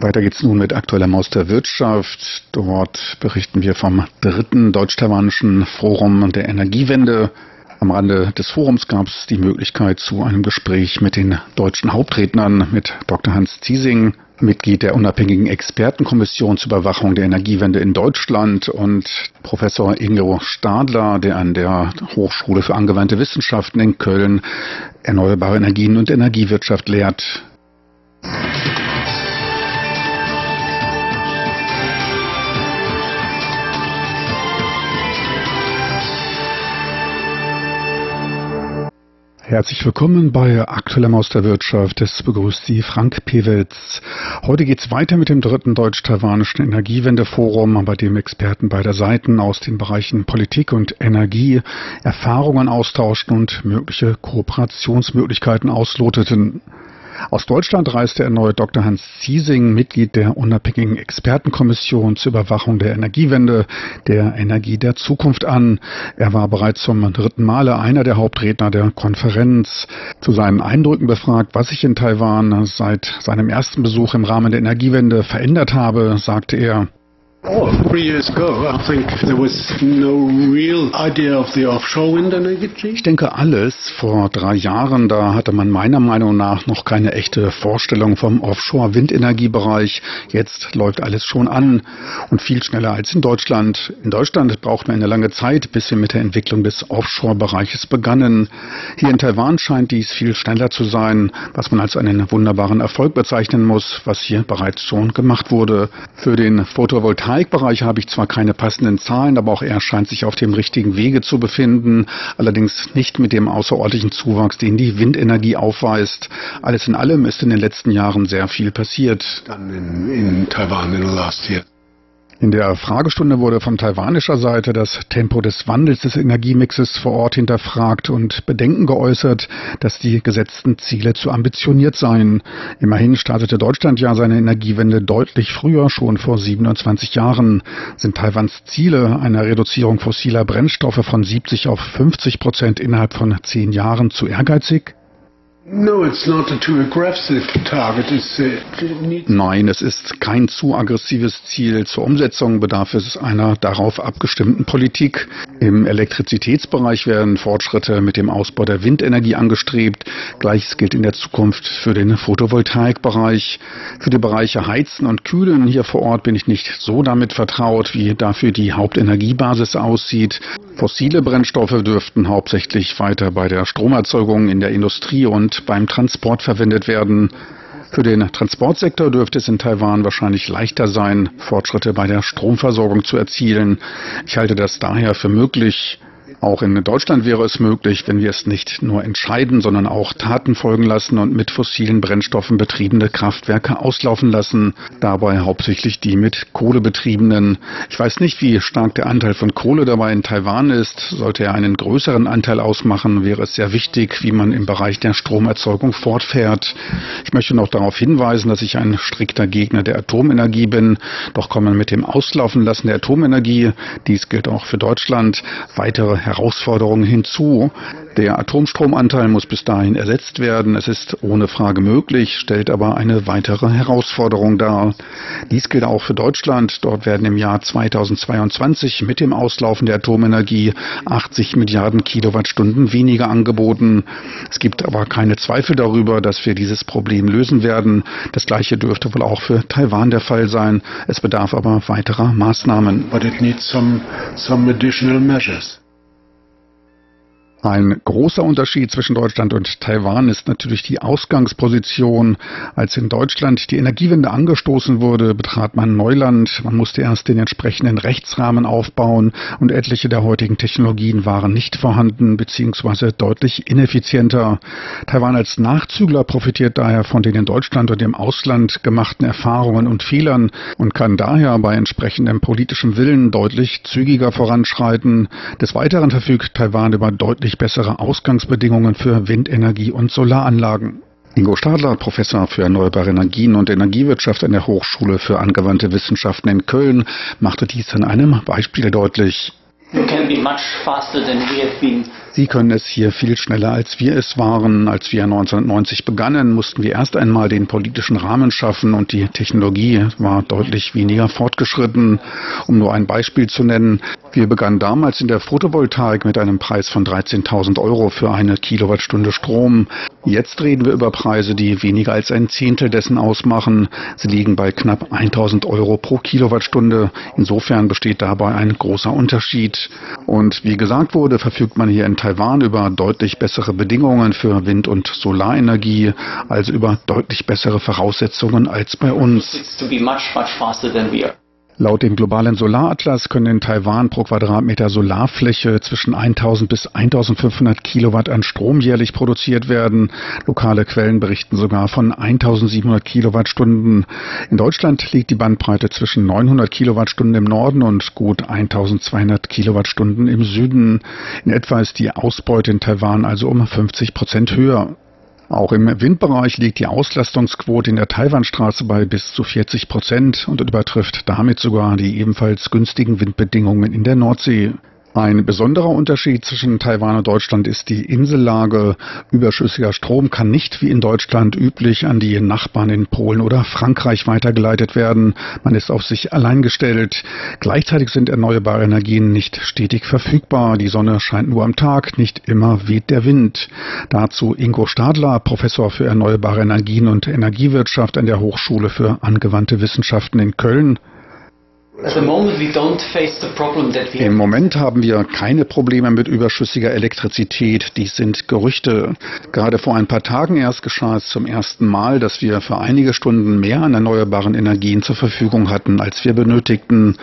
Weiter geht's nun mit aktueller Maus der Wirtschaft. Dort berichten wir vom dritten deutsch-taiwanischen Forum der Energiewende. Am Rande des Forums gab es die Möglichkeit zu einem Gespräch mit den deutschen Hauptrednern, mit Dr. Hans Ziesing, Mitglied der unabhängigen Expertenkommission zur Überwachung der Energiewende in Deutschland und Professor Ingo Stadler, der an der Hochschule für angewandte Wissenschaften in Köln erneuerbare Energien und Energiewirtschaft lehrt. Herzlich willkommen bei Aktueller Maus der Wirtschaft. Es begrüßt Sie Frank Pewitz. Heute geht's weiter mit dem dritten deutsch-taiwanischen Energiewendeforum, bei dem Experten beider Seiten aus den Bereichen Politik und Energie Erfahrungen austauschten und mögliche Kooperationsmöglichkeiten ausloteten. Aus Deutschland reiste erneut Dr. Hans Ziesing, Mitglied der unabhängigen Expertenkommission zur Überwachung der Energiewende, der Energie der Zukunft an. Er war bereits zum dritten Male einer der Hauptredner der Konferenz. Zu seinen Eindrücken befragt, was sich in Taiwan seit seinem ersten Besuch im Rahmen der Energiewende verändert habe, sagte er, Oh, three years ago, I think there was no real idea of the offshore wind energy. Ich denke alles. Vor drei Jahren, da hatte man meiner Meinung nach noch keine echte Vorstellung vom Offshore-Windenergiebereich. Jetzt läuft alles schon an und viel schneller als in Deutschland. In Deutschland braucht man eine lange Zeit, bis wir mit der Entwicklung des Offshore-Bereiches begannen. Hier in Taiwan scheint dies viel schneller zu sein, was man als einen wunderbaren Erfolg bezeichnen muss, was hier bereits schon gemacht wurde. Für den Photovoltaik Photovoltaikbereich habe ich zwar keine passenden Zahlen, aber auch er scheint sich auf dem richtigen Wege zu befinden, allerdings nicht mit dem außerordentlichen Zuwachs, den die Windenergie aufweist. Alles in allem ist in den letzten Jahren sehr viel passiert. In Taiwan in the last year. In der Fragestunde wurde von taiwanischer Seite das Tempo des Wandels des Energiemixes vor Ort hinterfragt und Bedenken geäußert, dass die gesetzten Ziele zu ambitioniert seien. Immerhin startete Deutschland ja seine Energiewende deutlich früher, schon vor 27 Jahren. Sind Taiwans Ziele einer Reduzierung fossiler Brennstoffe von 70 auf 50 Prozent innerhalb von zehn Jahren zu ehrgeizig? Nein, es ist kein zu aggressives Ziel. Zur Umsetzung bedarf es einer darauf abgestimmten Politik. Im Elektrizitätsbereich werden Fortschritte mit dem Ausbau der Windenergie angestrebt. Gleiches gilt in der Zukunft für den Photovoltaikbereich. Für die Bereiche Heizen und Kühlen hier vor Ort bin ich nicht so damit vertraut, wie dafür die Hauptenergiebasis aussieht. Fossile Brennstoffe dürften hauptsächlich weiter bei der Stromerzeugung in der Industrie und beim Transport verwendet werden. Für den Transportsektor dürfte es in Taiwan wahrscheinlich leichter sein, Fortschritte bei der Stromversorgung zu erzielen. Ich halte das daher für möglich, auch in Deutschland wäre es möglich, wenn wir es nicht nur entscheiden, sondern auch Taten folgen lassen und mit fossilen Brennstoffen betriebene Kraftwerke auslaufen lassen, dabei hauptsächlich die mit Kohle betriebenen. Ich weiß nicht, wie stark der Anteil von Kohle dabei in Taiwan ist. Sollte er einen größeren Anteil ausmachen, wäre es sehr wichtig, wie man im Bereich der Stromerzeugung fortfährt. Ich möchte noch darauf hinweisen, dass ich ein strikter Gegner der Atomenergie bin. Doch kommen mit dem Auslaufen lassen der Atomenergie, dies gilt auch für Deutschland, weitere Herausforderungen hinzu. Der Atomstromanteil muss bis dahin ersetzt werden. Es ist ohne Frage möglich, stellt aber eine weitere Herausforderung dar. Dies gilt auch für Deutschland. Dort werden im Jahr 2022 mit dem Auslaufen der Atomenergie 80 Milliarden Kilowattstunden weniger angeboten. Es gibt aber keine Zweifel darüber, dass wir dieses Problem lösen werden. Das gleiche dürfte wohl auch für Taiwan der Fall sein. Es bedarf aber weiterer Maßnahmen. but it needs some some additional measures. Ein großer Unterschied zwischen Deutschland und Taiwan ist natürlich die Ausgangsposition. Als in Deutschland die Energiewende angestoßen wurde, betrat man Neuland. Man musste erst den entsprechenden Rechtsrahmen aufbauen und etliche der heutigen Technologien waren nicht vorhanden bzw. deutlich ineffizienter. Taiwan als Nachzügler profitiert daher von den in Deutschland und im Ausland gemachten Erfahrungen und Fehlern und kann daher bei entsprechendem politischem Willen deutlich zügiger voranschreiten. Des Weiteren verfügt Taiwan über deutlich bessere Ausgangsbedingungen für Windenergie und Solaranlagen. Ingo Stadler, Professor für erneuerbare Energien und Energiewirtschaft an der Hochschule für angewandte Wissenschaften in Köln, machte dies an einem Beispiel deutlich. Sie können es hier viel schneller, als wir es waren. Als wir 1990 begannen, mussten wir erst einmal den politischen Rahmen schaffen und die Technologie war deutlich weniger fortgeschritten. Um nur ein Beispiel zu nennen, wir begannen damals in der Photovoltaik mit einem Preis von 13.000 Euro für eine Kilowattstunde Strom. Jetzt reden wir über Preise, die weniger als ein Zehntel dessen ausmachen. Sie liegen bei knapp 1.000 Euro pro Kilowattstunde. Insofern besteht dabei ein großer Unterschied. Und wie gesagt wurde, verfügt man hier in Taiwan über deutlich bessere Bedingungen für Wind- und Solarenergie, also über deutlich bessere Voraussetzungen als bei uns. Laut dem globalen Solaratlas können in Taiwan pro Quadratmeter Solarfläche zwischen 1000 bis 1500 Kilowatt an Strom jährlich produziert werden. Lokale Quellen berichten sogar von 1700 Kilowattstunden. In Deutschland liegt die Bandbreite zwischen 900 Kilowattstunden im Norden und gut 1200 Kilowattstunden im Süden. In etwa ist die Ausbeute in Taiwan also um 50 Prozent höher. Auch im Windbereich liegt die Auslastungsquote in der Taiwanstraße bei bis zu 40 Prozent und übertrifft damit sogar die ebenfalls günstigen Windbedingungen in der Nordsee. Ein besonderer Unterschied zwischen Taiwan und Deutschland ist die Insellage. Überschüssiger Strom kann nicht wie in Deutschland üblich an die Nachbarn in Polen oder Frankreich weitergeleitet werden. Man ist auf sich allein gestellt. Gleichzeitig sind erneuerbare Energien nicht stetig verfügbar. Die Sonne scheint nur am Tag, nicht immer weht der Wind. Dazu Ingo Stadler, Professor für erneuerbare Energien und Energiewirtschaft an der Hochschule für angewandte Wissenschaften in Köln. Im Moment haben wir keine Probleme mit überschüssiger Elektrizität. Dies sind Gerüchte. Gerade vor ein paar Tagen erst geschah es zum ersten Mal, dass wir für einige Stunden mehr an erneuerbaren Energien zur Verfügung hatten, als wir benötigten.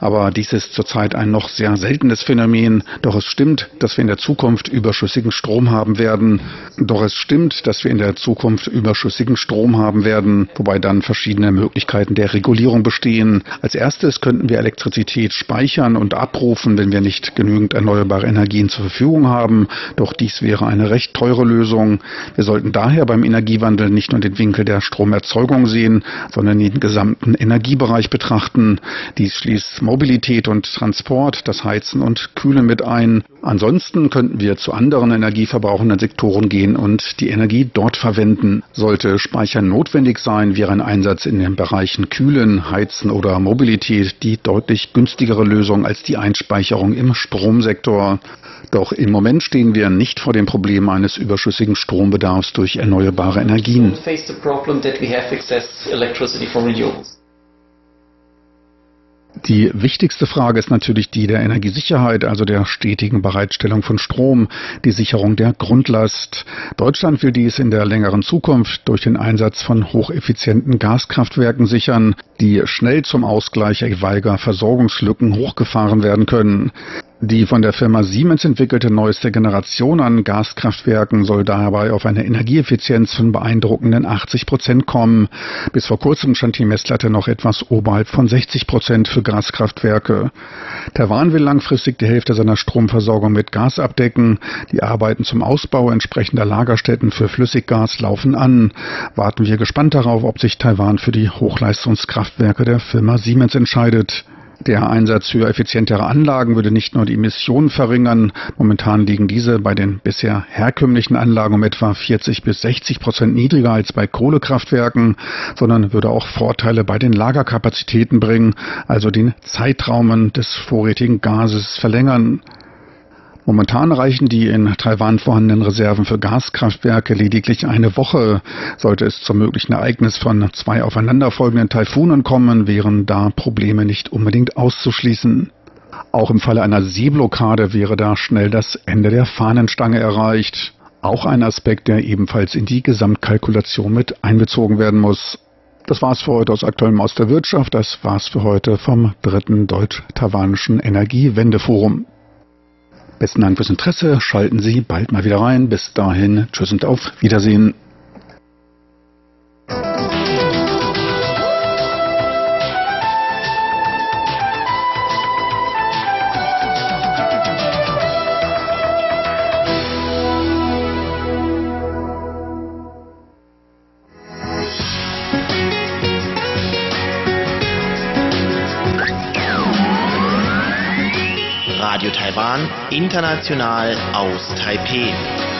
Aber dies ist zurzeit ein noch sehr seltenes Phänomen. Doch es stimmt, dass wir in der Zukunft überschüssigen Strom haben werden. Doch es stimmt, dass wir in der Zukunft überschüssigen Strom haben werden, wobei dann verschiedene Möglichkeiten der Regulierung bestehen. Als erstes könnten wir Elektrizität speichern und abrufen, wenn wir nicht genügend erneuerbare Energien zur Verfügung haben. Doch dies wäre eine recht teure Lösung. Wir sollten daher beim Energiewandel nicht nur den Winkel der Stromerzeugung sehen, sondern den gesamten Energiebereich betrachten. Dies schließt Mobilität und Transport, das Heizen und Kühlen mit ein. Ansonsten könnten wir zu anderen energieverbrauchenden Sektoren gehen und die Energie dort verwenden. Sollte Speichern notwendig sein, wäre ein Einsatz in den Bereichen Kühlen, Heizen oder Mobilität die deutlich günstigere Lösung als die Einspeicherung im Stromsektor. Doch im Moment stehen wir nicht vor dem Problem eines überschüssigen Strombedarfs durch erneuerbare Energien. Die wichtigste Frage ist natürlich die der Energiesicherheit, also der stetigen Bereitstellung von Strom, die Sicherung der Grundlast. Deutschland will dies in der längeren Zukunft durch den Einsatz von hocheffizienten Gaskraftwerken sichern, die schnell zum Ausgleich etwaiger Versorgungslücken hochgefahren werden können. Die von der Firma Siemens entwickelte neueste Generation an Gaskraftwerken soll dabei auf eine Energieeffizienz von beeindruckenden 80 Prozent kommen. Bis vor kurzem stand die Messlatte noch etwas oberhalb von 60 Prozent für Gaskraftwerke. Taiwan will langfristig die Hälfte seiner Stromversorgung mit Gas abdecken. Die Arbeiten zum Ausbau entsprechender Lagerstätten für Flüssiggas laufen an. Warten wir gespannt darauf, ob sich Taiwan für die Hochleistungskraftwerke der Firma Siemens entscheidet. Der Einsatz für effizientere Anlagen würde nicht nur die Emissionen verringern. Momentan liegen diese bei den bisher herkömmlichen Anlagen um etwa 40 bis 60 Prozent niedriger als bei Kohlekraftwerken, sondern würde auch Vorteile bei den Lagerkapazitäten bringen, also den Zeitraumen des vorrätigen Gases verlängern. Momentan reichen die in Taiwan vorhandenen Reserven für Gaskraftwerke lediglich eine Woche. Sollte es zum möglichen Ereignis von zwei aufeinanderfolgenden Taifunen kommen, wären da Probleme nicht unbedingt auszuschließen. Auch im Falle einer Seeblockade wäre da schnell das Ende der Fahnenstange erreicht. Auch ein Aspekt, der ebenfalls in die Gesamtkalkulation mit einbezogen werden muss. Das war's für heute aus aktuellem aus der Wirtschaft. Das war's für heute vom dritten deutsch-taiwanischen Energiewendeforum. Besten Dank fürs Interesse. Schalten Sie bald mal wieder rein. Bis dahin, tschüss und auf Wiedersehen. Taiwan international aus Taipeh.